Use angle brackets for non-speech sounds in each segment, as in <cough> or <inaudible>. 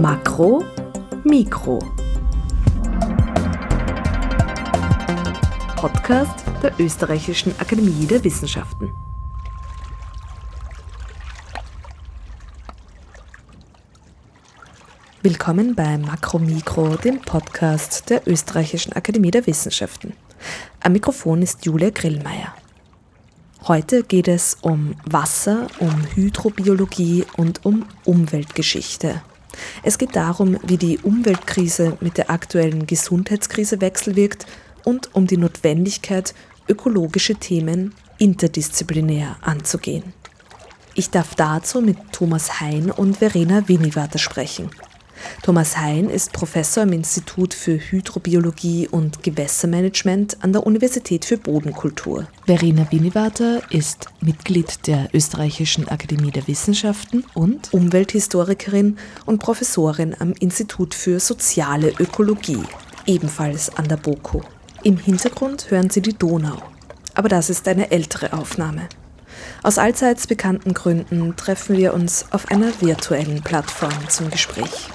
Makro, Mikro. Podcast der Österreichischen Akademie der Wissenschaften. Willkommen bei Makro Mikro, dem Podcast der Österreichischen Akademie der Wissenschaften. Am Mikrofon ist Julia Grillmeier. Heute geht es um Wasser, um Hydrobiologie und um Umweltgeschichte. Es geht darum, wie die Umweltkrise mit der aktuellen Gesundheitskrise wechselwirkt und um die Notwendigkeit, ökologische Themen interdisziplinär anzugehen. Ich darf dazu mit Thomas Hein und Verena Winivater sprechen. Thomas Hein ist Professor am Institut für Hydrobiologie und Gewässermanagement an der Universität für Bodenkultur. Verena Winivater ist Mitglied der Österreichischen Akademie der Wissenschaften und Umwelthistorikerin und Professorin am Institut für soziale Ökologie, ebenfalls an der BOKU. Im Hintergrund hören Sie die Donau. Aber das ist eine ältere Aufnahme. Aus allseits bekannten Gründen treffen wir uns auf einer virtuellen Plattform zum Gespräch.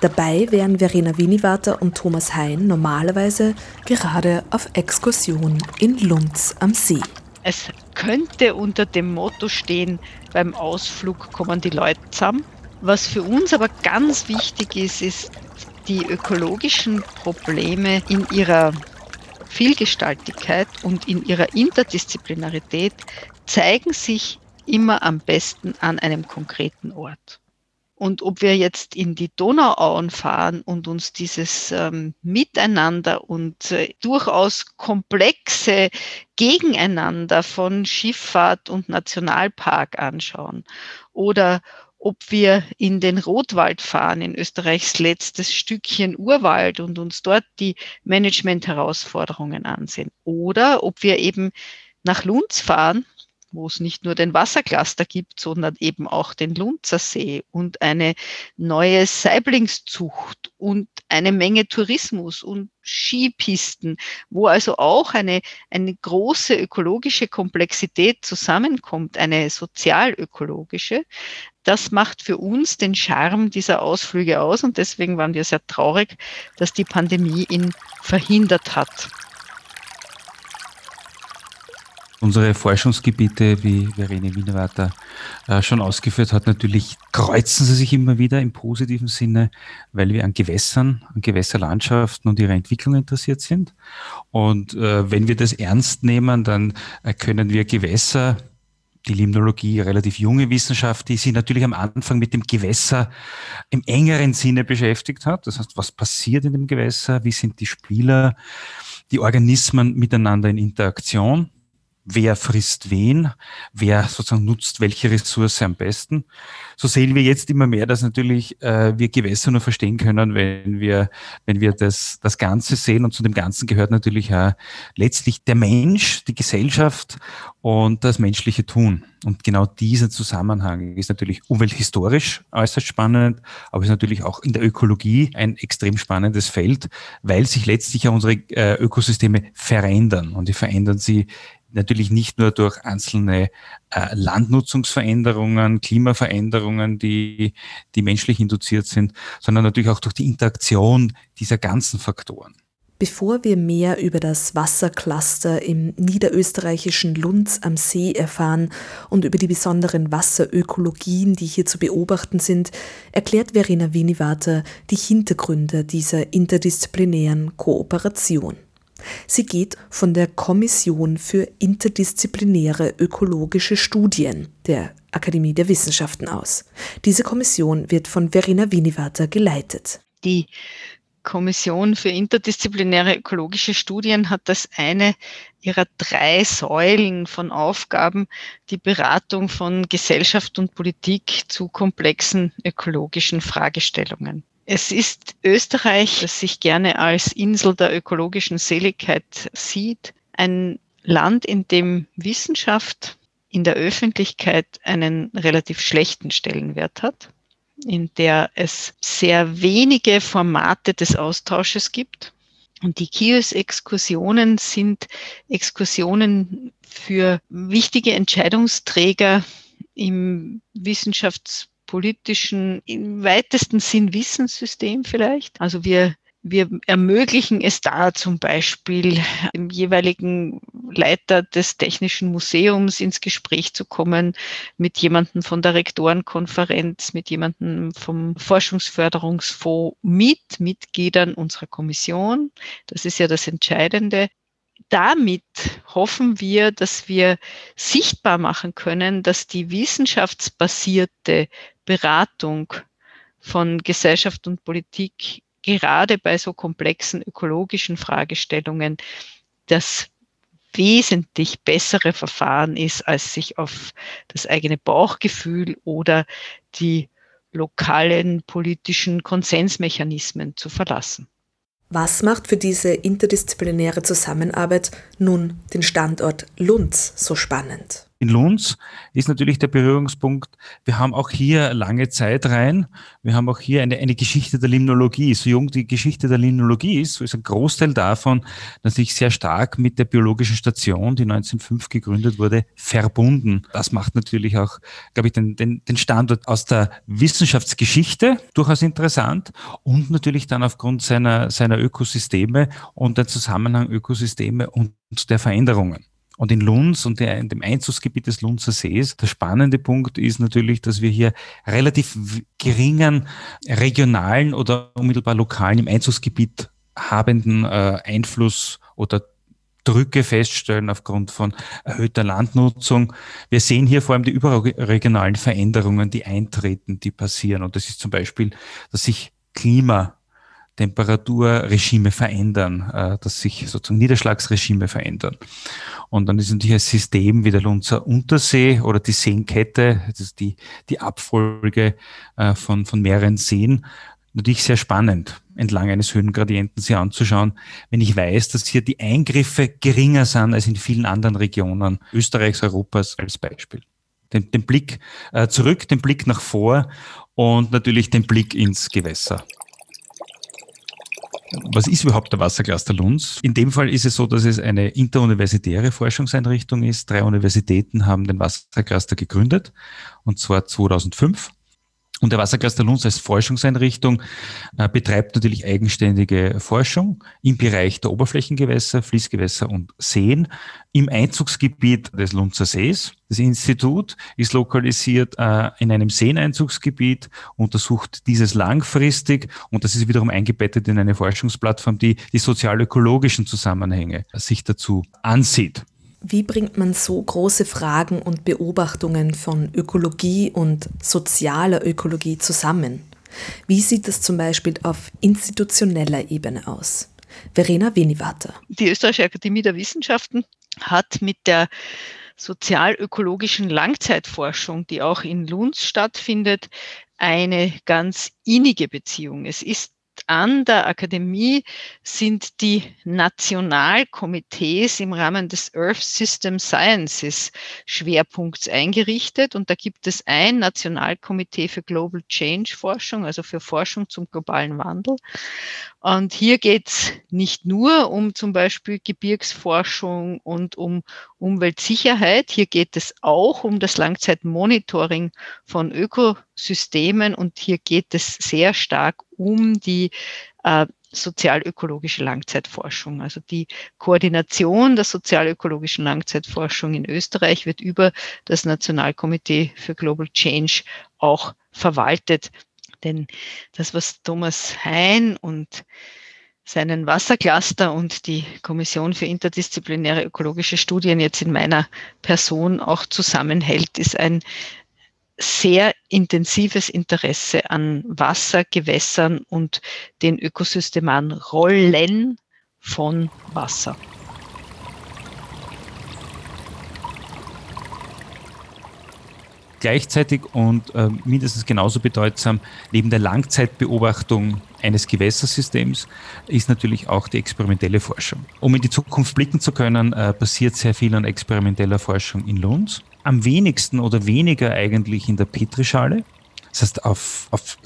Dabei wären Verena Winivater und Thomas Hein normalerweise gerade auf Exkursion in Lunds am See. Es könnte unter dem Motto stehen, beim Ausflug kommen die Leute zusammen. Was für uns aber ganz wichtig ist, ist, die ökologischen Probleme in ihrer Vielgestaltigkeit und in ihrer Interdisziplinarität zeigen sich immer am besten an einem konkreten Ort. Und ob wir jetzt in die Donauauen fahren und uns dieses ähm, Miteinander und äh, durchaus komplexe Gegeneinander von Schifffahrt und Nationalpark anschauen oder ob wir in den Rotwald fahren, in Österreichs letztes Stückchen Urwald und uns dort die Management-Herausforderungen ansehen. Oder ob wir eben nach Lunds fahren wo es nicht nur den Wassercluster gibt, sondern eben auch den Lunzersee und eine neue Saiblingszucht und eine Menge Tourismus und Skipisten, wo also auch eine, eine große ökologische Komplexität zusammenkommt, eine sozialökologische. Das macht für uns den Charme dieser Ausflüge aus und deswegen waren wir sehr traurig, dass die Pandemie ihn verhindert hat. Unsere Forschungsgebiete, wie Verene Wienerwarter äh, schon ausgeführt hat, natürlich kreuzen sie sich immer wieder im positiven Sinne, weil wir an Gewässern, an Gewässerlandschaften und ihrer Entwicklung interessiert sind. Und äh, wenn wir das ernst nehmen, dann äh, können wir Gewässer die Limnologie, relativ junge Wissenschaft, die sich natürlich am Anfang mit dem Gewässer im engeren Sinne beschäftigt hat. Das heißt, was passiert in dem Gewässer? Wie sind die Spieler, die Organismen miteinander in Interaktion? Wer frisst wen, wer sozusagen nutzt welche Ressource am besten. So sehen wir jetzt immer mehr, dass natürlich äh, wir Gewässer nur verstehen können, wenn wir, wenn wir das, das Ganze sehen. Und zu dem Ganzen gehört natürlich auch letztlich der Mensch, die Gesellschaft und das menschliche Tun. Und genau dieser Zusammenhang ist natürlich umwelthistorisch äußerst spannend, aber ist natürlich auch in der Ökologie ein extrem spannendes Feld, weil sich letztlich ja unsere äh, Ökosysteme verändern. Und die verändern sie natürlich nicht nur durch einzelne äh, Landnutzungsveränderungen, Klimaveränderungen, die, die menschlich induziert sind, sondern natürlich auch durch die Interaktion dieser ganzen Faktoren. Bevor wir mehr über das Wassercluster im niederösterreichischen Lunds am See erfahren und über die besonderen Wasserökologien, die hier zu beobachten sind, erklärt Verena Winivater die Hintergründe dieser interdisziplinären Kooperation. Sie geht von der Kommission für interdisziplinäre ökologische Studien der Akademie der Wissenschaften aus. Diese Kommission wird von Verena Winivater geleitet. Die Kommission für interdisziplinäre ökologische Studien hat als eine ihrer drei Säulen von Aufgaben die Beratung von Gesellschaft und Politik zu komplexen ökologischen Fragestellungen. Es ist Österreich, das sich gerne als Insel der ökologischen Seligkeit sieht, ein Land, in dem Wissenschaft in der Öffentlichkeit einen relativ schlechten Stellenwert hat, in der es sehr wenige Formate des Austausches gibt. Und die KIOS-Exkursionen sind Exkursionen für wichtige Entscheidungsträger im Wissenschafts- politischen, im weitesten Sinn Wissenssystem vielleicht. Also wir wir ermöglichen es da zum Beispiel dem jeweiligen Leiter des Technischen Museums ins Gespräch zu kommen mit jemandem von der Rektorenkonferenz, mit jemandem vom Forschungsförderungsfonds, mit Mitgliedern unserer Kommission. Das ist ja das Entscheidende. Damit hoffen wir, dass wir sichtbar machen können, dass die wissenschaftsbasierte Beratung von Gesellschaft und Politik gerade bei so komplexen ökologischen Fragestellungen das wesentlich bessere Verfahren ist, als sich auf das eigene Bauchgefühl oder die lokalen politischen Konsensmechanismen zu verlassen. Was macht für diese interdisziplinäre Zusammenarbeit nun den Standort Lunds so spannend? In Lunds ist natürlich der Berührungspunkt. Wir haben auch hier lange Zeit rein. Wir haben auch hier eine, eine Geschichte der Limnologie. So jung die Geschichte der Limnologie ist, so ist ein Großteil davon natürlich sehr stark mit der biologischen Station, die 1905 gegründet wurde, verbunden. Das macht natürlich auch, glaube ich, den, den, den Standort aus der Wissenschaftsgeschichte durchaus interessant und natürlich dann aufgrund seiner, seiner Ökosysteme und der Zusammenhang Ökosysteme und der Veränderungen. Und in Lunds und in dem Einzugsgebiet des Lunzer Sees, der spannende Punkt ist natürlich, dass wir hier relativ geringen regionalen oder unmittelbar lokalen im Einzugsgebiet habenden äh, Einfluss oder Drücke feststellen aufgrund von erhöhter Landnutzung. Wir sehen hier vor allem die überregionalen Veränderungen, die eintreten, die passieren. Und das ist zum Beispiel, dass sich Klima Temperaturregime verändern, äh, dass sich sozusagen Niederschlagsregime verändern. Und dann ist natürlich ein System wie der Lunzer Untersee oder die Seenkette, das ist die, die Abfolge äh, von, von mehreren Seen, natürlich sehr spannend, entlang eines Höhengradienten sich anzuschauen, wenn ich weiß, dass hier die Eingriffe geringer sind als in vielen anderen Regionen Österreichs, Europas als Beispiel. Den, den Blick äh, zurück, den Blick nach vor und natürlich den Blick ins Gewässer. Was ist überhaupt der Wassercluster Lunds? In dem Fall ist es so, dass es eine interuniversitäre Forschungseinrichtung ist. Drei Universitäten haben den Wassercluster gegründet, und zwar 2005. Und der Wassercluster Lunds als Forschungseinrichtung äh, betreibt natürlich eigenständige Forschung im Bereich der Oberflächengewässer, Fließgewässer und Seen im Einzugsgebiet des Lunzer Sees. Das Institut ist lokalisiert äh, in einem Seeneinzugsgebiet, untersucht dieses langfristig und das ist wiederum eingebettet in eine Forschungsplattform, die die sozialökologischen Zusammenhänge sich dazu ansieht. Wie bringt man so große Fragen und Beobachtungen von Ökologie und sozialer Ökologie zusammen? Wie sieht das zum Beispiel auf institutioneller Ebene aus? Verena Wenivater. Die Österreichische Akademie der Wissenschaften hat mit der sozialökologischen Langzeitforschung, die auch in Lunds stattfindet, eine ganz innige Beziehung. Es ist an der Akademie sind die Nationalkomitees im Rahmen des Earth System Sciences Schwerpunkts eingerichtet. Und da gibt es ein Nationalkomitee für Global Change Forschung, also für Forschung zum globalen Wandel. Und hier geht es nicht nur um zum Beispiel Gebirgsforschung und um Umweltsicherheit. Hier geht es auch um das Langzeitmonitoring von Ökosystemen und hier geht es sehr stark um die äh, sozialökologische Langzeitforschung. Also die Koordination der sozialökologischen Langzeitforschung in Österreich wird über das Nationalkomitee für Global Change auch verwaltet. Denn das, was Thomas Hein und seinen Wassercluster und die Kommission für interdisziplinäre ökologische Studien jetzt in meiner Person auch zusammenhält, ist ein sehr intensives Interesse an Wasser, Gewässern und den Ökosystemaren Rollen von Wasser. Gleichzeitig und äh, mindestens genauso bedeutsam, neben der Langzeitbeobachtung eines Gewässersystems ist natürlich auch die experimentelle Forschung. Um in die Zukunft blicken zu können, äh, passiert sehr viel an experimenteller Forschung in Lunds. Am wenigsten oder weniger eigentlich in der Petrischale. Das heißt, auf, auf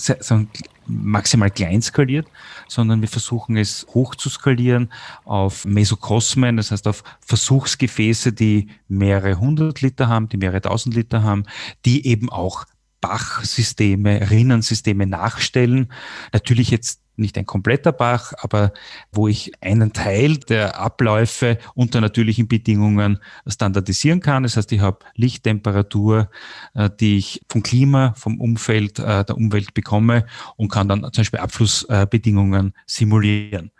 maximal klein skaliert, sondern wir versuchen es hoch zu skalieren auf Mesokosmen, das heißt auf Versuchsgefäße, die mehrere hundert Liter haben, die mehrere tausend Liter haben, die eben auch Bachsysteme, Rinnensysteme nachstellen. Natürlich jetzt nicht ein kompletter Bach, aber wo ich einen Teil der Abläufe unter natürlichen Bedingungen standardisieren kann. Das heißt, ich habe Lichttemperatur, äh, die ich vom Klima, vom Umfeld, äh, der Umwelt bekomme und kann dann zum Beispiel Abflussbedingungen simulieren.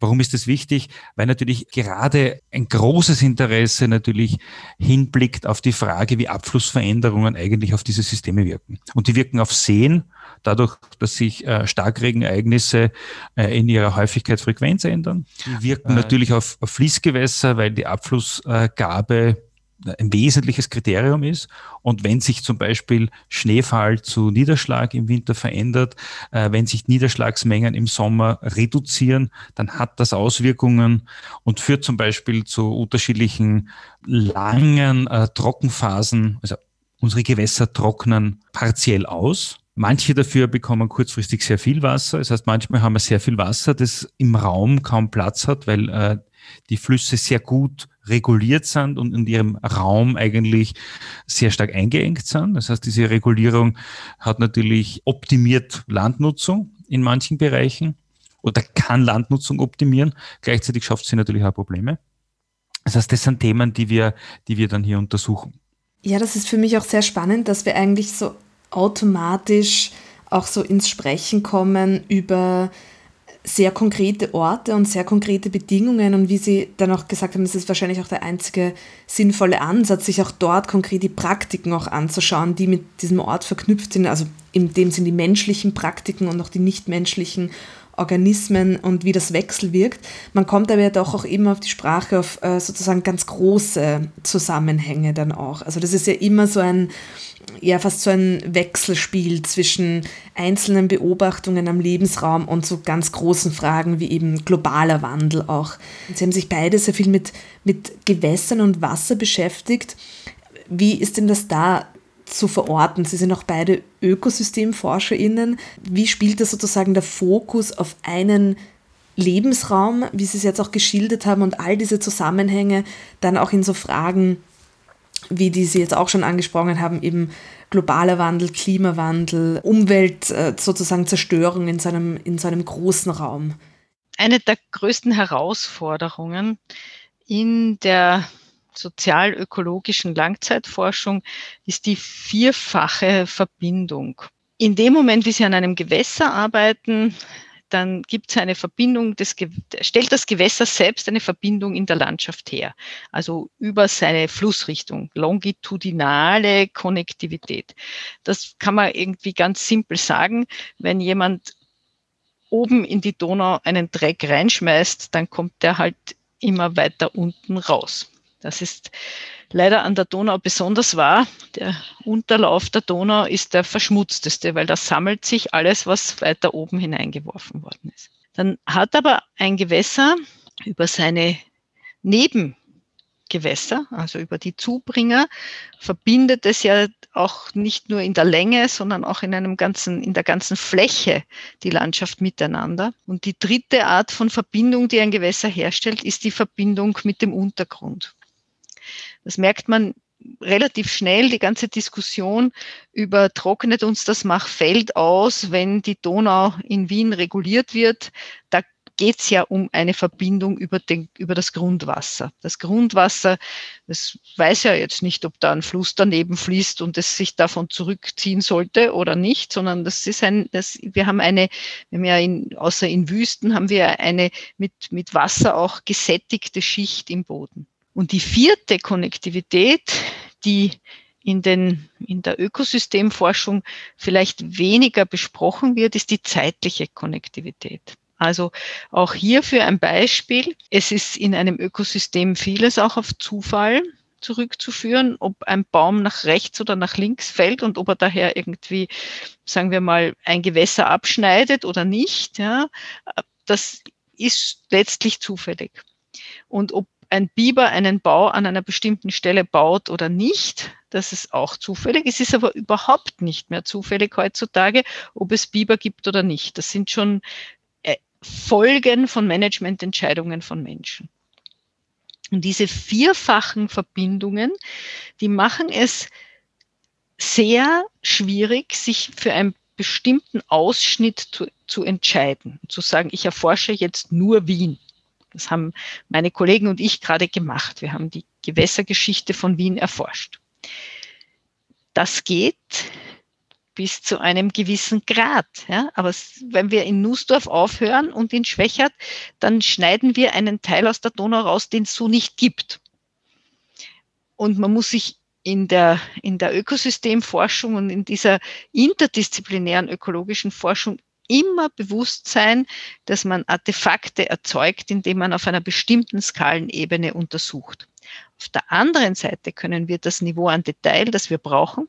Warum ist das wichtig? Weil natürlich gerade ein großes Interesse natürlich hinblickt auf die Frage, wie Abflussveränderungen eigentlich auf diese Systeme wirken. Und die wirken auf Seen, dadurch, dass sich äh, Starkregenereignisse äh, in ihrer Häufigkeit, Frequenz ändern. Die wirken äh. natürlich auf, auf Fließgewässer, weil die Abflussgabe ein wesentliches Kriterium ist. Und wenn sich zum Beispiel Schneefall zu Niederschlag im Winter verändert, äh, wenn sich Niederschlagsmengen im Sommer reduzieren, dann hat das Auswirkungen und führt zum Beispiel zu unterschiedlichen langen äh, Trockenphasen. Also unsere Gewässer trocknen partiell aus. Manche dafür bekommen kurzfristig sehr viel Wasser. Das heißt, manchmal haben wir sehr viel Wasser, das im Raum kaum Platz hat, weil äh, die Flüsse sehr gut reguliert sind und in ihrem Raum eigentlich sehr stark eingeengt sind. Das heißt, diese Regulierung hat natürlich optimiert Landnutzung in manchen Bereichen oder kann Landnutzung optimieren. Gleichzeitig schafft sie natürlich auch Probleme. Das heißt, das sind Themen, die wir, die wir dann hier untersuchen. Ja, das ist für mich auch sehr spannend, dass wir eigentlich so automatisch auch so ins Sprechen kommen über sehr konkrete Orte und sehr konkrete Bedingungen und wie Sie dann auch gesagt haben, das ist wahrscheinlich auch der einzige sinnvolle Ansatz, sich auch dort konkret die Praktiken auch anzuschauen, die mit diesem Ort verknüpft sind, also in dem sind die menschlichen Praktiken und auch die nichtmenschlichen Organismen und wie das wechselwirkt. Man kommt aber ja doch auch immer auf die Sprache, auf äh, sozusagen ganz große Zusammenhänge dann auch. Also das ist ja immer so ein, ja fast so ein Wechselspiel zwischen einzelnen Beobachtungen am Lebensraum und so ganz großen Fragen wie eben globaler Wandel auch. Sie haben sich beide sehr viel mit, mit Gewässern und Wasser beschäftigt. Wie ist denn das da zu verorten? Sie sind auch beide ÖkosystemforscherInnen. Wie spielt das sozusagen der Fokus auf einen Lebensraum, wie Sie es jetzt auch geschildert haben, und all diese Zusammenhänge dann auch in so Fragen wie die Sie jetzt auch schon angesprochen haben, eben globaler Wandel, Klimawandel, Umwelt, äh, sozusagen Zerstörung in seinem, in seinem großen Raum. Eine der größten Herausforderungen in der sozial-ökologischen Langzeitforschung ist die vierfache Verbindung. In dem Moment, wie Sie an einem Gewässer arbeiten, dann gibt es eine Verbindung, des, stellt das Gewässer selbst eine Verbindung in der Landschaft her, also über seine Flussrichtung, longitudinale Konnektivität. Das kann man irgendwie ganz simpel sagen, wenn jemand oben in die Donau einen Dreck reinschmeißt, dann kommt der halt immer weiter unten raus. Das ist leider an der Donau besonders wahr. Der Unterlauf der Donau ist der verschmutzteste, weil da sammelt sich alles, was weiter oben hineingeworfen worden ist. Dann hat aber ein Gewässer über seine Nebengewässer, also über die Zubringer, verbindet es ja auch nicht nur in der Länge, sondern auch in einem ganzen, in der ganzen Fläche die Landschaft miteinander. Und die dritte Art von Verbindung, die ein Gewässer herstellt, ist die Verbindung mit dem Untergrund. Das merkt man relativ schnell, die ganze Diskussion über trocknet uns das Machfeld aus, wenn die Donau in Wien reguliert wird. Da geht es ja um eine Verbindung über, den, über das Grundwasser. Das Grundwasser, das weiß ja jetzt nicht, ob da ein Fluss daneben fließt und es sich davon zurückziehen sollte oder nicht, sondern das ist ein, das, wir haben eine, wir haben ja in, außer in Wüsten haben wir eine mit, mit Wasser auch gesättigte Schicht im Boden. Und die vierte Konnektivität, die in, den, in der Ökosystemforschung vielleicht weniger besprochen wird, ist die zeitliche Konnektivität. Also auch hierfür ein Beispiel. Es ist in einem Ökosystem vieles auch auf Zufall zurückzuführen, ob ein Baum nach rechts oder nach links fällt und ob er daher irgendwie, sagen wir mal, ein Gewässer abschneidet oder nicht. Ja, das ist letztlich zufällig. Und ob ein Biber einen Bau an einer bestimmten Stelle baut oder nicht, das ist auch zufällig. Es ist aber überhaupt nicht mehr zufällig heutzutage, ob es Biber gibt oder nicht. Das sind schon äh, Folgen von Managemententscheidungen von Menschen. Und diese vierfachen Verbindungen, die machen es sehr schwierig, sich für einen bestimmten Ausschnitt zu, zu entscheiden, zu sagen, ich erforsche jetzt nur Wien. Das haben meine Kollegen und ich gerade gemacht. Wir haben die Gewässergeschichte von Wien erforscht. Das geht bis zu einem gewissen Grad. Ja? Aber wenn wir in Nussdorf aufhören und in Schwächert, dann schneiden wir einen Teil aus der Donau raus, den es so nicht gibt. Und man muss sich in der, in der Ökosystemforschung und in dieser interdisziplinären ökologischen Forschung immer bewusst sein, dass man Artefakte erzeugt, indem man auf einer bestimmten Skalenebene untersucht. Auf der anderen Seite können wir das Niveau an Detail, das wir brauchen,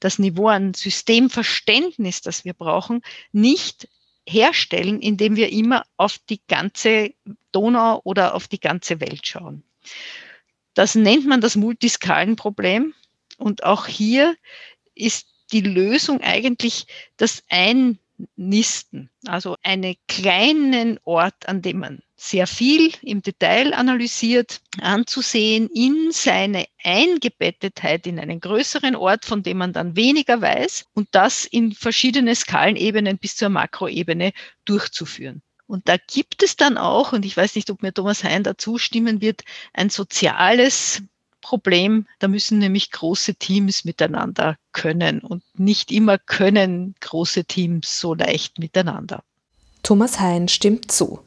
das Niveau an Systemverständnis, das wir brauchen, nicht herstellen, indem wir immer auf die ganze Donau oder auf die ganze Welt schauen. Das nennt man das Multiskalenproblem. Und auch hier ist die Lösung eigentlich das Ein Nisten, also einen kleinen Ort, an dem man sehr viel im Detail analysiert, anzusehen in seine Eingebettetheit in einen größeren Ort, von dem man dann weniger weiß und das in verschiedene Skalenebenen bis zur Makroebene durchzuführen. Und da gibt es dann auch, und ich weiß nicht, ob mir Thomas Hein dazu stimmen wird, ein soziales Problem. Da müssen nämlich große Teams miteinander können und nicht immer können große Teams so leicht miteinander. Thomas Hein stimmt zu.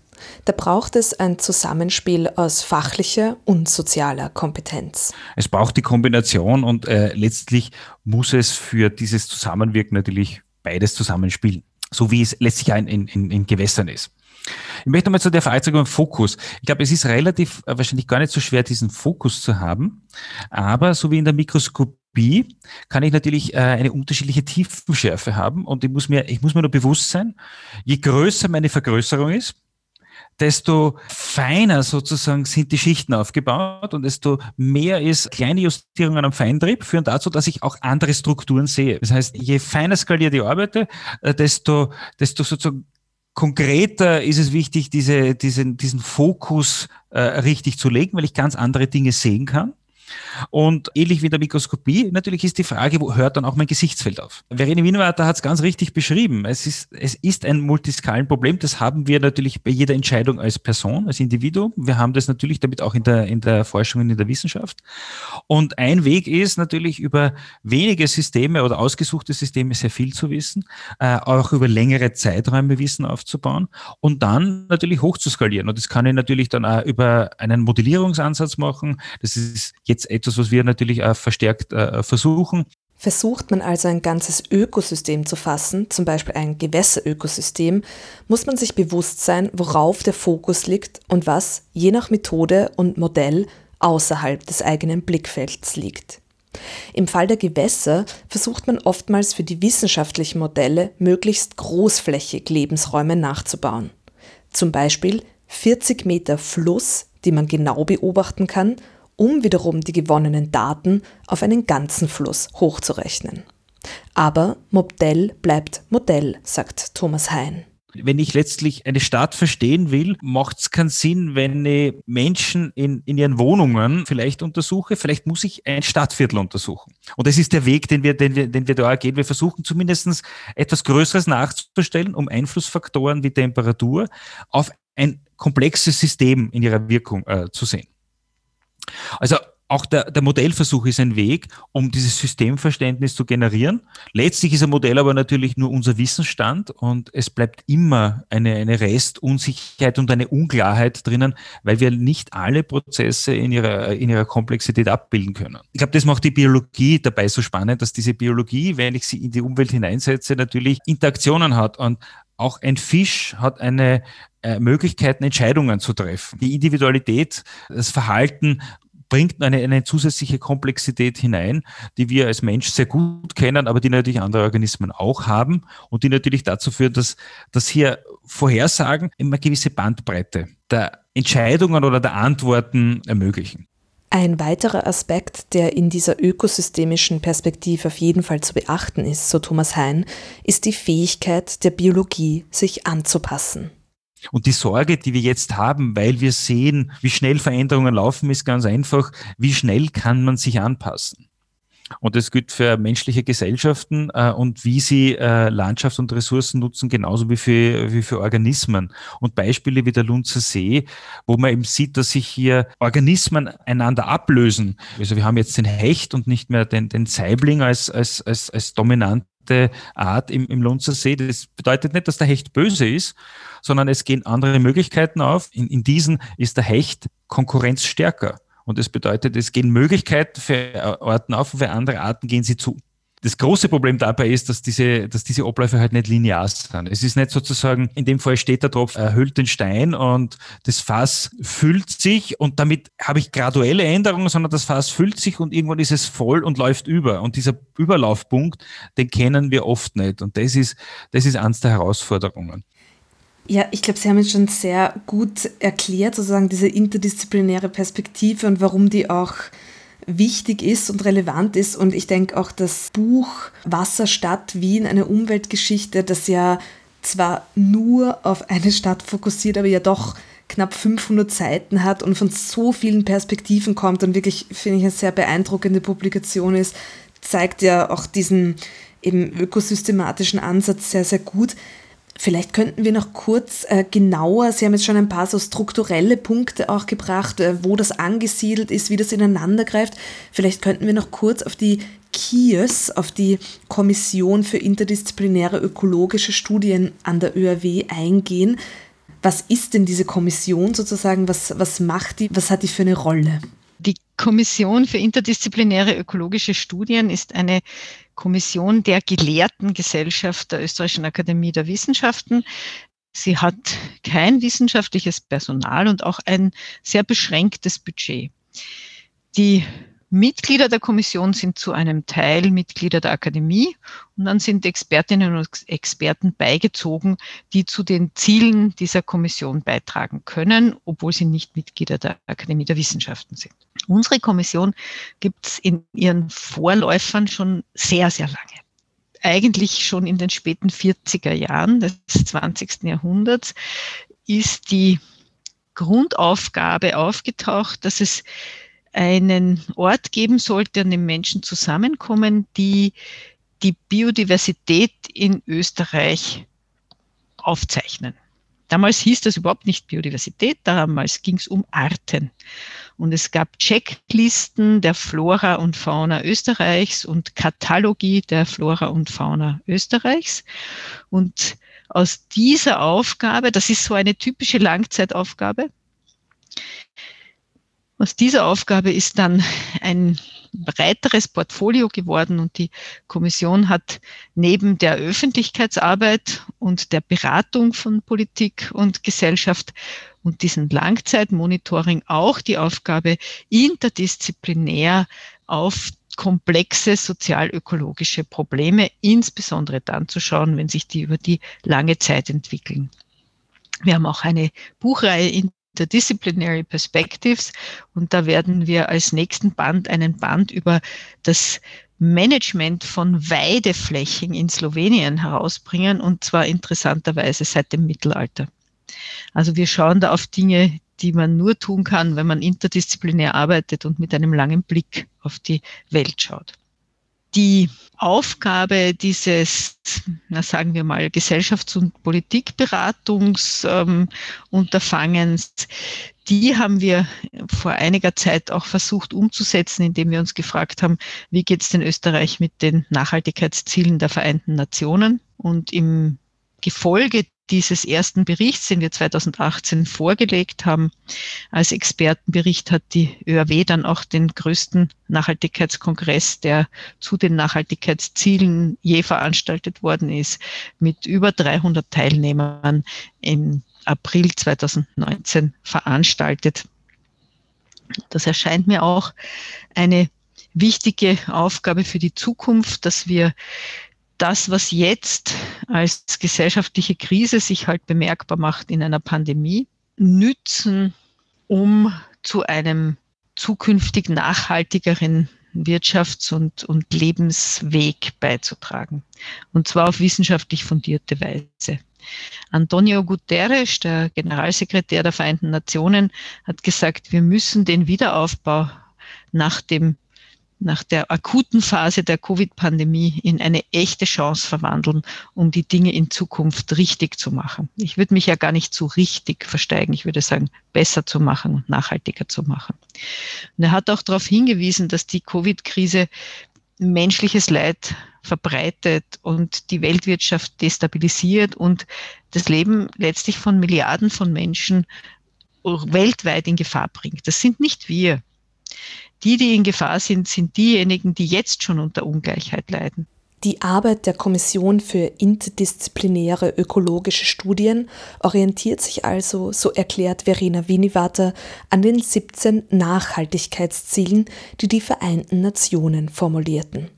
Da braucht es ein Zusammenspiel aus fachlicher und sozialer Kompetenz. Es braucht die Kombination und äh, letztlich muss es für dieses Zusammenwirken natürlich beides zusammenspielen, so wie es letztlich in, in, in Gewässern ist. Ich möchte nochmal zu der Frage zurück Fokus. Ich glaube, es ist relativ äh, wahrscheinlich gar nicht so schwer, diesen Fokus zu haben. Aber so wie in der Mikroskopie kann ich natürlich äh, eine unterschiedliche Tiefenschärfe haben. Und ich muss mir, ich muss mir nur bewusst sein, je größer meine Vergrößerung ist, desto feiner sozusagen sind die Schichten aufgebaut und desto mehr ist kleine Justierungen am Feintrieb führen dazu, dass ich auch andere Strukturen sehe. Das heißt, je feiner skaliert ich arbeite, äh, desto, desto sozusagen konkreter ist es wichtig, diese, diesen, diesen Fokus äh, richtig zu legen, weil ich ganz andere Dinge sehen kann. Und ähnlich wie in der Mikroskopie, natürlich ist die Frage, wo hört dann auch mein Gesichtsfeld auf? Verene Wienerwarter hat es ganz richtig beschrieben. Es ist, es ist ein Multiskalenproblem. Das haben wir natürlich bei jeder Entscheidung als Person, als Individuum. Wir haben das natürlich damit auch in der, in der Forschung und in der Wissenschaft. Und ein Weg ist natürlich über wenige Systeme oder ausgesuchte Systeme sehr viel zu wissen, äh, auch über längere Zeiträume Wissen aufzubauen und dann natürlich hochzuskalieren. Und das kann ich natürlich dann auch über einen Modellierungsansatz machen. Das ist jetzt etwas, was wir natürlich auch verstärkt äh, versuchen. Versucht man also ein ganzes Ökosystem zu fassen, zum Beispiel ein Gewässerökosystem, muss man sich bewusst sein, worauf der Fokus liegt und was, je nach Methode und Modell, außerhalb des eigenen Blickfelds liegt. Im Fall der Gewässer versucht man oftmals für die wissenschaftlichen Modelle möglichst großflächig Lebensräume nachzubauen. Zum Beispiel 40 Meter Fluss, die man genau beobachten kann, um wiederum die gewonnenen Daten auf einen ganzen Fluss hochzurechnen. Aber Modell bleibt Modell, sagt Thomas Hein. Wenn ich letztlich eine Stadt verstehen will, macht es keinen Sinn, wenn ich Menschen in, in ihren Wohnungen vielleicht untersuche. Vielleicht muss ich ein Stadtviertel untersuchen. Und das ist der Weg, den wir, den wir, den wir da gehen. Wir versuchen zumindest etwas Größeres nachzustellen, um Einflussfaktoren wie Temperatur auf ein komplexes System in ihrer Wirkung äh, zu sehen. Also auch der, der Modellversuch ist ein Weg, um dieses Systemverständnis zu generieren. Letztlich ist ein Modell aber natürlich nur unser Wissensstand und es bleibt immer eine, eine Restunsicherheit und eine Unklarheit drinnen, weil wir nicht alle Prozesse in ihrer, in ihrer Komplexität abbilden können. Ich glaube, das macht die Biologie dabei so spannend, dass diese Biologie, wenn ich sie in die Umwelt hineinsetze, natürlich Interaktionen hat und auch ein Fisch hat eine äh, Möglichkeiten, Entscheidungen zu treffen. Die Individualität, das Verhalten bringt eine, eine zusätzliche Komplexität hinein, die wir als Mensch sehr gut kennen, aber die natürlich andere Organismen auch haben und die natürlich dazu führt, dass, dass hier Vorhersagen immer gewisse Bandbreite der Entscheidungen oder der Antworten ermöglichen. Ein weiterer Aspekt, der in dieser ökosystemischen Perspektive auf jeden Fall zu beachten ist, so Thomas Hein, ist die Fähigkeit der Biologie, sich anzupassen. Und die Sorge, die wir jetzt haben, weil wir sehen, wie schnell Veränderungen laufen, ist ganz einfach, wie schnell kann man sich anpassen? Und das gilt für menschliche Gesellschaften äh, und wie sie äh, Landschaft und Ressourcen nutzen, genauso wie für, wie für Organismen. Und Beispiele wie der Lunzer See, wo man eben sieht, dass sich hier Organismen einander ablösen. Also wir haben jetzt den Hecht und nicht mehr den, den Saibling als, als, als, als dominante Art im, im Lunzer See. Das bedeutet nicht, dass der Hecht böse ist, sondern es gehen andere Möglichkeiten auf. In, in diesen ist der Hecht konkurrenzstärker. Und das bedeutet, es gehen Möglichkeiten für Arten auf und für andere Arten gehen sie zu. Das große Problem dabei ist, dass diese, dass diese Abläufe halt nicht linear sind. Es ist nicht sozusagen, in dem Fall steht der Tropf, erhüllt den Stein und das Fass füllt sich und damit habe ich graduelle Änderungen, sondern das Fass füllt sich und irgendwann ist es voll und läuft über. Und dieser Überlaufpunkt, den kennen wir oft nicht. Und das ist, das ist eines der Herausforderungen. Ja, ich glaube, Sie haben es schon sehr gut erklärt, sozusagen diese interdisziplinäre Perspektive und warum die auch wichtig ist und relevant ist. Und ich denke auch das Buch Wasser, Stadt, Wien, eine Umweltgeschichte, das ja zwar nur auf eine Stadt fokussiert, aber ja doch knapp 500 Seiten hat und von so vielen Perspektiven kommt und wirklich, finde ich, eine sehr beeindruckende Publikation ist, zeigt ja auch diesen eben ökosystematischen Ansatz sehr, sehr gut. Vielleicht könnten wir noch kurz äh, genauer, Sie haben jetzt schon ein paar so strukturelle Punkte auch gebracht, äh, wo das angesiedelt ist, wie das ineinander greift. Vielleicht könnten wir noch kurz auf die KIES, auf die Kommission für interdisziplinäre ökologische Studien an der ÖRW eingehen. Was ist denn diese Kommission sozusagen? Was, was macht die? Was hat die für eine Rolle? Die Kommission für interdisziplinäre ökologische Studien ist eine Kommission der Gelehrtengesellschaft der Österreichischen Akademie der Wissenschaften. Sie hat kein wissenschaftliches Personal und auch ein sehr beschränktes Budget. Die Mitglieder der Kommission sind zu einem Teil Mitglieder der Akademie und dann sind Expertinnen und Experten beigezogen, die zu den Zielen dieser Kommission beitragen können, obwohl sie nicht Mitglieder der Akademie der Wissenschaften sind. Unsere Kommission gibt es in ihren Vorläufern schon sehr, sehr lange. Eigentlich schon in den späten 40er Jahren des 20. Jahrhunderts ist die Grundaufgabe aufgetaucht, dass es einen Ort geben sollte, an dem Menschen zusammenkommen, die die Biodiversität in Österreich aufzeichnen. Damals hieß das überhaupt nicht Biodiversität, damals ging es um Arten. Und es gab Checklisten der Flora und Fauna Österreichs und Katalogie der Flora und Fauna Österreichs. Und aus dieser Aufgabe, das ist so eine typische Langzeitaufgabe, aus dieser Aufgabe ist dann ein breiteres Portfolio geworden und die Kommission hat neben der Öffentlichkeitsarbeit und der Beratung von Politik und Gesellschaft und diesem Langzeitmonitoring auch die Aufgabe, interdisziplinär auf komplexe sozialökologische Probleme, insbesondere dann zu schauen, wenn sich die über die lange Zeit entwickeln. Wir haben auch eine Buchreihe Interdisciplinary Perspectives. Und da werden wir als nächsten Band einen Band über das Management von Weideflächen in Slowenien herausbringen und zwar interessanterweise seit dem Mittelalter. Also wir schauen da auf Dinge, die man nur tun kann, wenn man interdisziplinär arbeitet und mit einem langen Blick auf die Welt schaut die Aufgabe dieses, na sagen wir mal, Gesellschafts- und Politikberatungsunterfangens, ähm, die haben wir vor einiger Zeit auch versucht umzusetzen, indem wir uns gefragt haben, wie geht es denn Österreich mit den Nachhaltigkeitszielen der Vereinten Nationen? Und im Gefolge dieses ersten Berichts, den wir 2018 vorgelegt haben, als Expertenbericht hat die ÖRW dann auch den größten Nachhaltigkeitskongress, der zu den Nachhaltigkeitszielen je veranstaltet worden ist, mit über 300 Teilnehmern im April 2019 veranstaltet. Das erscheint mir auch eine wichtige Aufgabe für die Zukunft, dass wir das, was jetzt als gesellschaftliche Krise sich halt bemerkbar macht in einer Pandemie, nützen, um zu einem zukünftig nachhaltigeren Wirtschafts- und, und Lebensweg beizutragen. Und zwar auf wissenschaftlich fundierte Weise. Antonio Guterres, der Generalsekretär der Vereinten Nationen, hat gesagt, wir müssen den Wiederaufbau nach dem nach der akuten Phase der Covid-Pandemie in eine echte Chance verwandeln, um die Dinge in Zukunft richtig zu machen. Ich würde mich ja gar nicht so richtig versteigen. Ich würde sagen, besser zu machen und nachhaltiger zu machen. Und er hat auch darauf hingewiesen, dass die Covid-Krise menschliches Leid verbreitet und die Weltwirtschaft destabilisiert und das Leben letztlich von Milliarden von Menschen weltweit in Gefahr bringt. Das sind nicht wir. Die, die in Gefahr sind, sind diejenigen, die jetzt schon unter Ungleichheit leiden. Die Arbeit der Kommission für interdisziplinäre ökologische Studien orientiert sich also, so erklärt Verena Winivater, an den 17 Nachhaltigkeitszielen, die die Vereinten Nationen formulierten.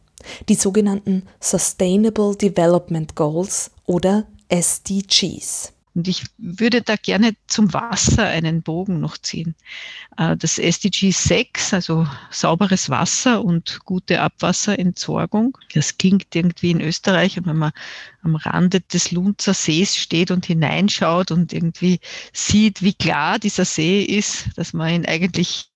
Die sogenannten Sustainable Development Goals oder SDGs. Und ich würde da gerne zum Wasser einen Bogen noch ziehen. Äh, das SDG 6, also sauberes Wasser und gute Abwasserentsorgung, das klingt irgendwie in Österreich. Und wenn man am Rande des Lunzer Sees steht und hineinschaut und irgendwie sieht, wie klar dieser See ist, dass man ihn eigentlich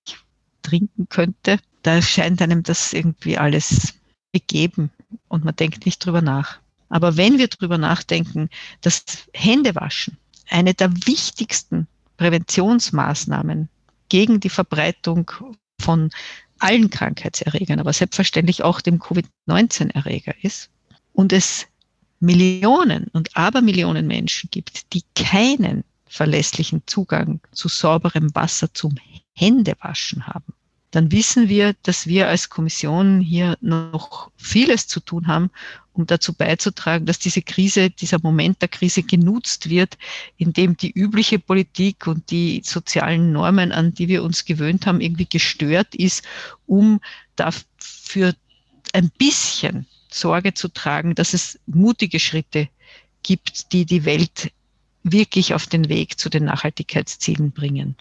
trinken könnte, da scheint einem das irgendwie alles begeben und man denkt nicht drüber nach. Aber wenn wir darüber nachdenken, dass Händewaschen eine der wichtigsten Präventionsmaßnahmen gegen die Verbreitung von allen Krankheitserregern, aber selbstverständlich auch dem Covid-19-Erreger ist und es Millionen und Abermillionen Menschen gibt, die keinen verlässlichen Zugang zu sauberem Wasser zum Händewaschen haben, dann wissen wir, dass wir als Kommission hier noch vieles zu tun haben, um dazu beizutragen, dass diese Krise, dieser Moment der Krise genutzt wird, indem die übliche Politik und die sozialen Normen, an die wir uns gewöhnt haben, irgendwie gestört ist, um dafür ein bisschen Sorge zu tragen, dass es mutige Schritte gibt, die die Welt wirklich auf den Weg zu den Nachhaltigkeitszielen bringen.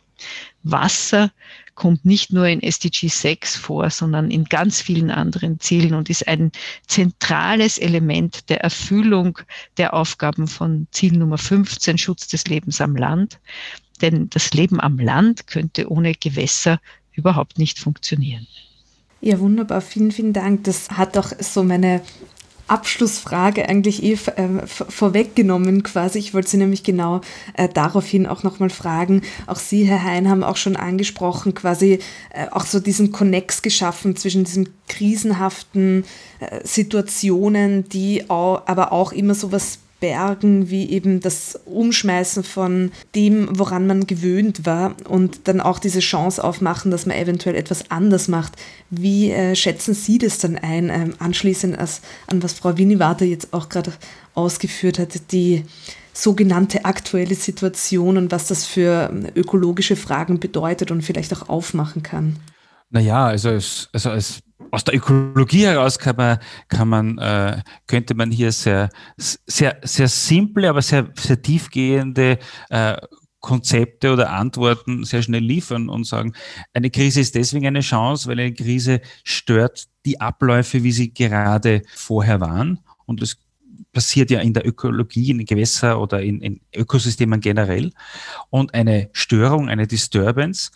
Wasser kommt nicht nur in SDG 6 vor, sondern in ganz vielen anderen Zielen und ist ein zentrales Element der Erfüllung der Aufgaben von Ziel Nummer 15, Schutz des Lebens am Land. Denn das Leben am Land könnte ohne Gewässer überhaupt nicht funktionieren. Ja, wunderbar. Vielen, vielen Dank. Das hat auch so meine Abschlussfrage eigentlich eh äh, vorweggenommen quasi. Ich wollte Sie nämlich genau äh, daraufhin auch nochmal fragen. Auch Sie, Herr Hein, haben auch schon angesprochen, quasi äh, auch so diesen Konnex geschaffen zwischen diesen krisenhaften äh, Situationen, die auch, aber auch immer so was bergen, wie eben das Umschmeißen von dem, woran man gewöhnt war und dann auch diese Chance aufmachen, dass man eventuell etwas anders macht. Wie äh, schätzen Sie das dann ein, ähm, anschließend als, an was Frau Winivater jetzt auch gerade ausgeführt hat, die sogenannte aktuelle Situation und was das für ähm, ökologische Fragen bedeutet und vielleicht auch aufmachen kann? Naja, also als, also als aus der Ökologie heraus kann man, kann man, äh, könnte man hier sehr, sehr, sehr simple, aber sehr, sehr tiefgehende äh, Konzepte oder Antworten sehr schnell liefern und sagen, eine Krise ist deswegen eine Chance, weil eine Krise stört die Abläufe, wie sie gerade vorher waren. Und es passiert ja in der Ökologie, in Gewässer oder in, in Ökosystemen generell. Und eine Störung, eine Disturbance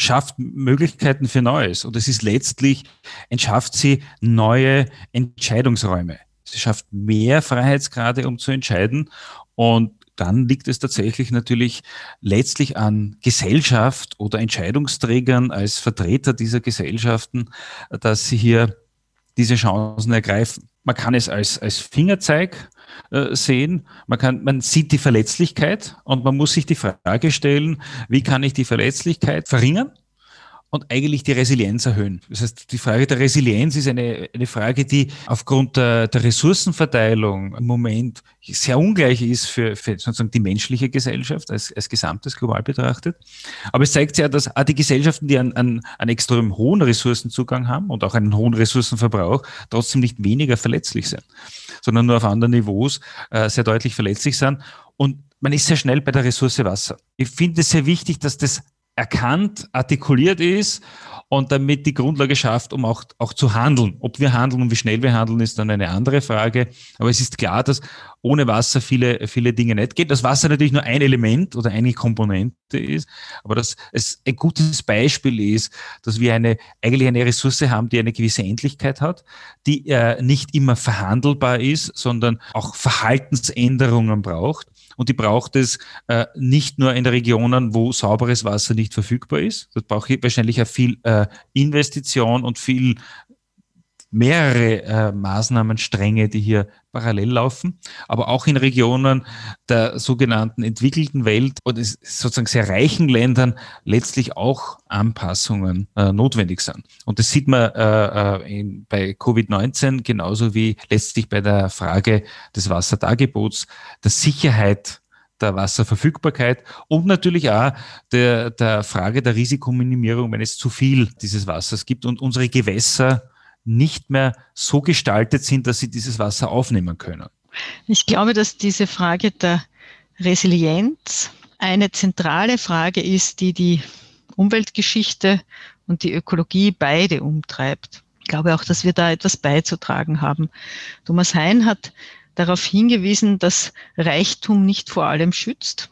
schafft Möglichkeiten für Neues. Und es ist letztlich, entschafft sie neue Entscheidungsräume. Sie schafft mehr Freiheitsgrade, um zu entscheiden. Und dann liegt es tatsächlich natürlich letztlich an Gesellschaft oder Entscheidungsträgern als Vertreter dieser Gesellschaften, dass sie hier diese Chancen ergreifen. Man kann es als, als Fingerzeig äh, sehen. Man, kann, man sieht die Verletzlichkeit und man muss sich die Frage stellen, wie kann ich die Verletzlichkeit verringern? Und eigentlich die Resilienz erhöhen. Das heißt, die Frage der Resilienz ist eine, eine Frage, die aufgrund der, der Ressourcenverteilung im Moment sehr ungleich ist für, für sozusagen die menschliche Gesellschaft als, als Gesamtes global betrachtet. Aber es zeigt ja, dass auch die Gesellschaften, die einen, einen, einen extrem hohen Ressourcenzugang haben und auch einen hohen Ressourcenverbrauch, trotzdem nicht weniger verletzlich sind, sondern nur auf anderen Niveaus äh, sehr deutlich verletzlich sind. Und man ist sehr schnell bei der Ressource Wasser. Ich finde es sehr wichtig, dass das erkannt, artikuliert ist und damit die Grundlage schafft, um auch, auch zu handeln. Ob wir handeln und wie schnell wir handeln, ist dann eine andere Frage. Aber es ist klar, dass ohne Wasser viele, viele Dinge nicht geht. Das Wasser natürlich nur ein Element oder eine Komponente ist, aber dass es ein gutes Beispiel ist, dass wir eine, eigentlich eine Ressource haben, die eine gewisse Endlichkeit hat, die äh, nicht immer verhandelbar ist, sondern auch Verhaltensänderungen braucht. Und die braucht es äh, nicht nur in Regionen, wo sauberes Wasser nicht verfügbar ist. Das braucht wahrscheinlich auch viel äh, Investition und viel mehrere äh, Maßnahmenstränge, die hier parallel laufen, aber auch in Regionen der sogenannten entwickelten Welt oder sozusagen sehr reichen Ländern letztlich auch Anpassungen äh, notwendig sind. Und das sieht man äh, äh in, bei Covid-19 genauso wie letztlich bei der Frage des Wasserdargebots, der Sicherheit der Wasserverfügbarkeit und natürlich auch der, der Frage der Risikominimierung, wenn es zu viel dieses Wassers gibt und unsere Gewässer nicht mehr so gestaltet sind, dass sie dieses Wasser aufnehmen können. Ich glaube, dass diese Frage der Resilienz eine zentrale Frage ist, die die Umweltgeschichte und die Ökologie beide umtreibt. Ich glaube auch, dass wir da etwas beizutragen haben. Thomas Hein hat darauf hingewiesen, dass Reichtum nicht vor allem schützt.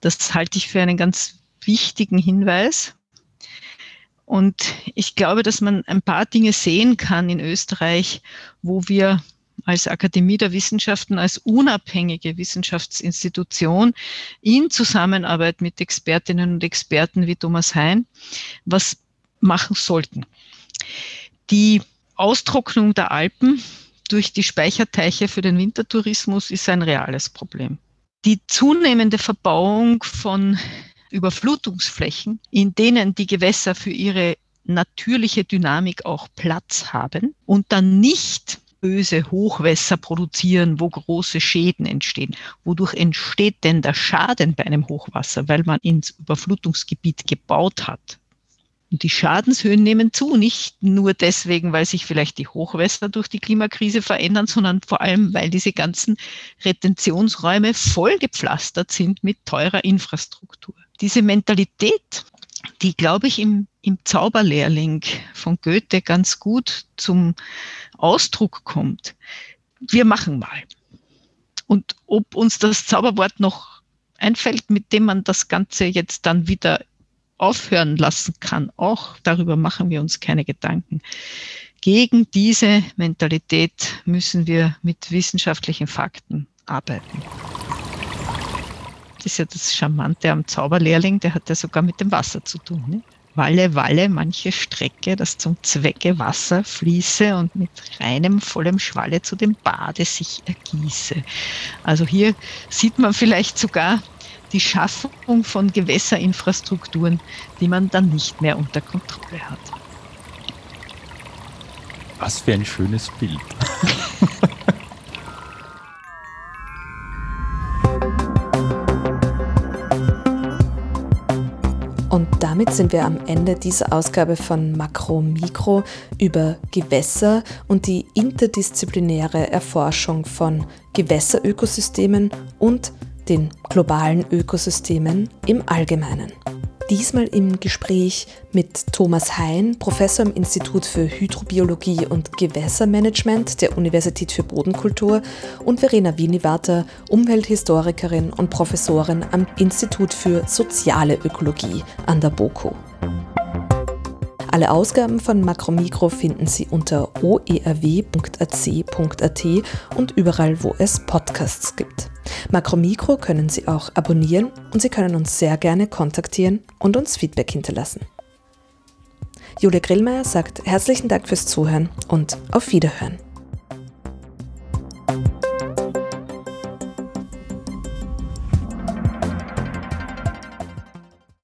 Das halte ich für einen ganz wichtigen Hinweis. Und ich glaube, dass man ein paar Dinge sehen kann in Österreich, wo wir als Akademie der Wissenschaften, als unabhängige Wissenschaftsinstitution in Zusammenarbeit mit Expertinnen und Experten wie Thomas Hein was machen sollten. Die Austrocknung der Alpen durch die Speicherteiche für den Wintertourismus ist ein reales Problem. Die zunehmende Verbauung von Überflutungsflächen, in denen die Gewässer für ihre natürliche Dynamik auch Platz haben und dann nicht böse Hochwässer produzieren, wo große Schäden entstehen. Wodurch entsteht denn der Schaden bei einem Hochwasser? Weil man ins Überflutungsgebiet gebaut hat. Und die Schadenshöhen nehmen zu, nicht nur deswegen, weil sich vielleicht die Hochwässer durch die Klimakrise verändern, sondern vor allem, weil diese ganzen Retentionsräume vollgepflastert sind mit teurer Infrastruktur diese Mentalität, die, glaube ich, im, im Zauberlehrling von Goethe ganz gut zum Ausdruck kommt. Wir machen mal. Und ob uns das Zauberwort noch einfällt, mit dem man das Ganze jetzt dann wieder aufhören lassen kann, auch darüber machen wir uns keine Gedanken. Gegen diese Mentalität müssen wir mit wissenschaftlichen Fakten arbeiten. Das ist ja das Charmante am Zauberlehrling, der hat ja sogar mit dem Wasser zu tun. Ne? Walle, Walle, manche Strecke, das zum Zwecke Wasser fließe und mit reinem, vollem Schwalle zu dem Bade sich ergieße. Also hier sieht man vielleicht sogar die Schaffung von Gewässerinfrastrukturen, die man dann nicht mehr unter Kontrolle hat. Was für ein schönes Bild. <laughs> Und damit sind wir am Ende dieser Ausgabe von Makro Mikro über Gewässer und die interdisziplinäre Erforschung von Gewässerökosystemen und den globalen Ökosystemen im Allgemeinen. Diesmal im Gespräch mit Thomas Hein, Professor im Institut für Hydrobiologie und Gewässermanagement der Universität für Bodenkultur und Verena Wieniwater, Umwelthistorikerin und Professorin am Institut für Soziale Ökologie an der BOKU. Alle Ausgaben von Makromikro finden Sie unter oerw.ac.at und überall, wo es Podcasts gibt. Makromikro können Sie auch abonnieren und Sie können uns sehr gerne kontaktieren und uns Feedback hinterlassen. Julia Grillmeier sagt herzlichen Dank fürs Zuhören und auf Wiederhören.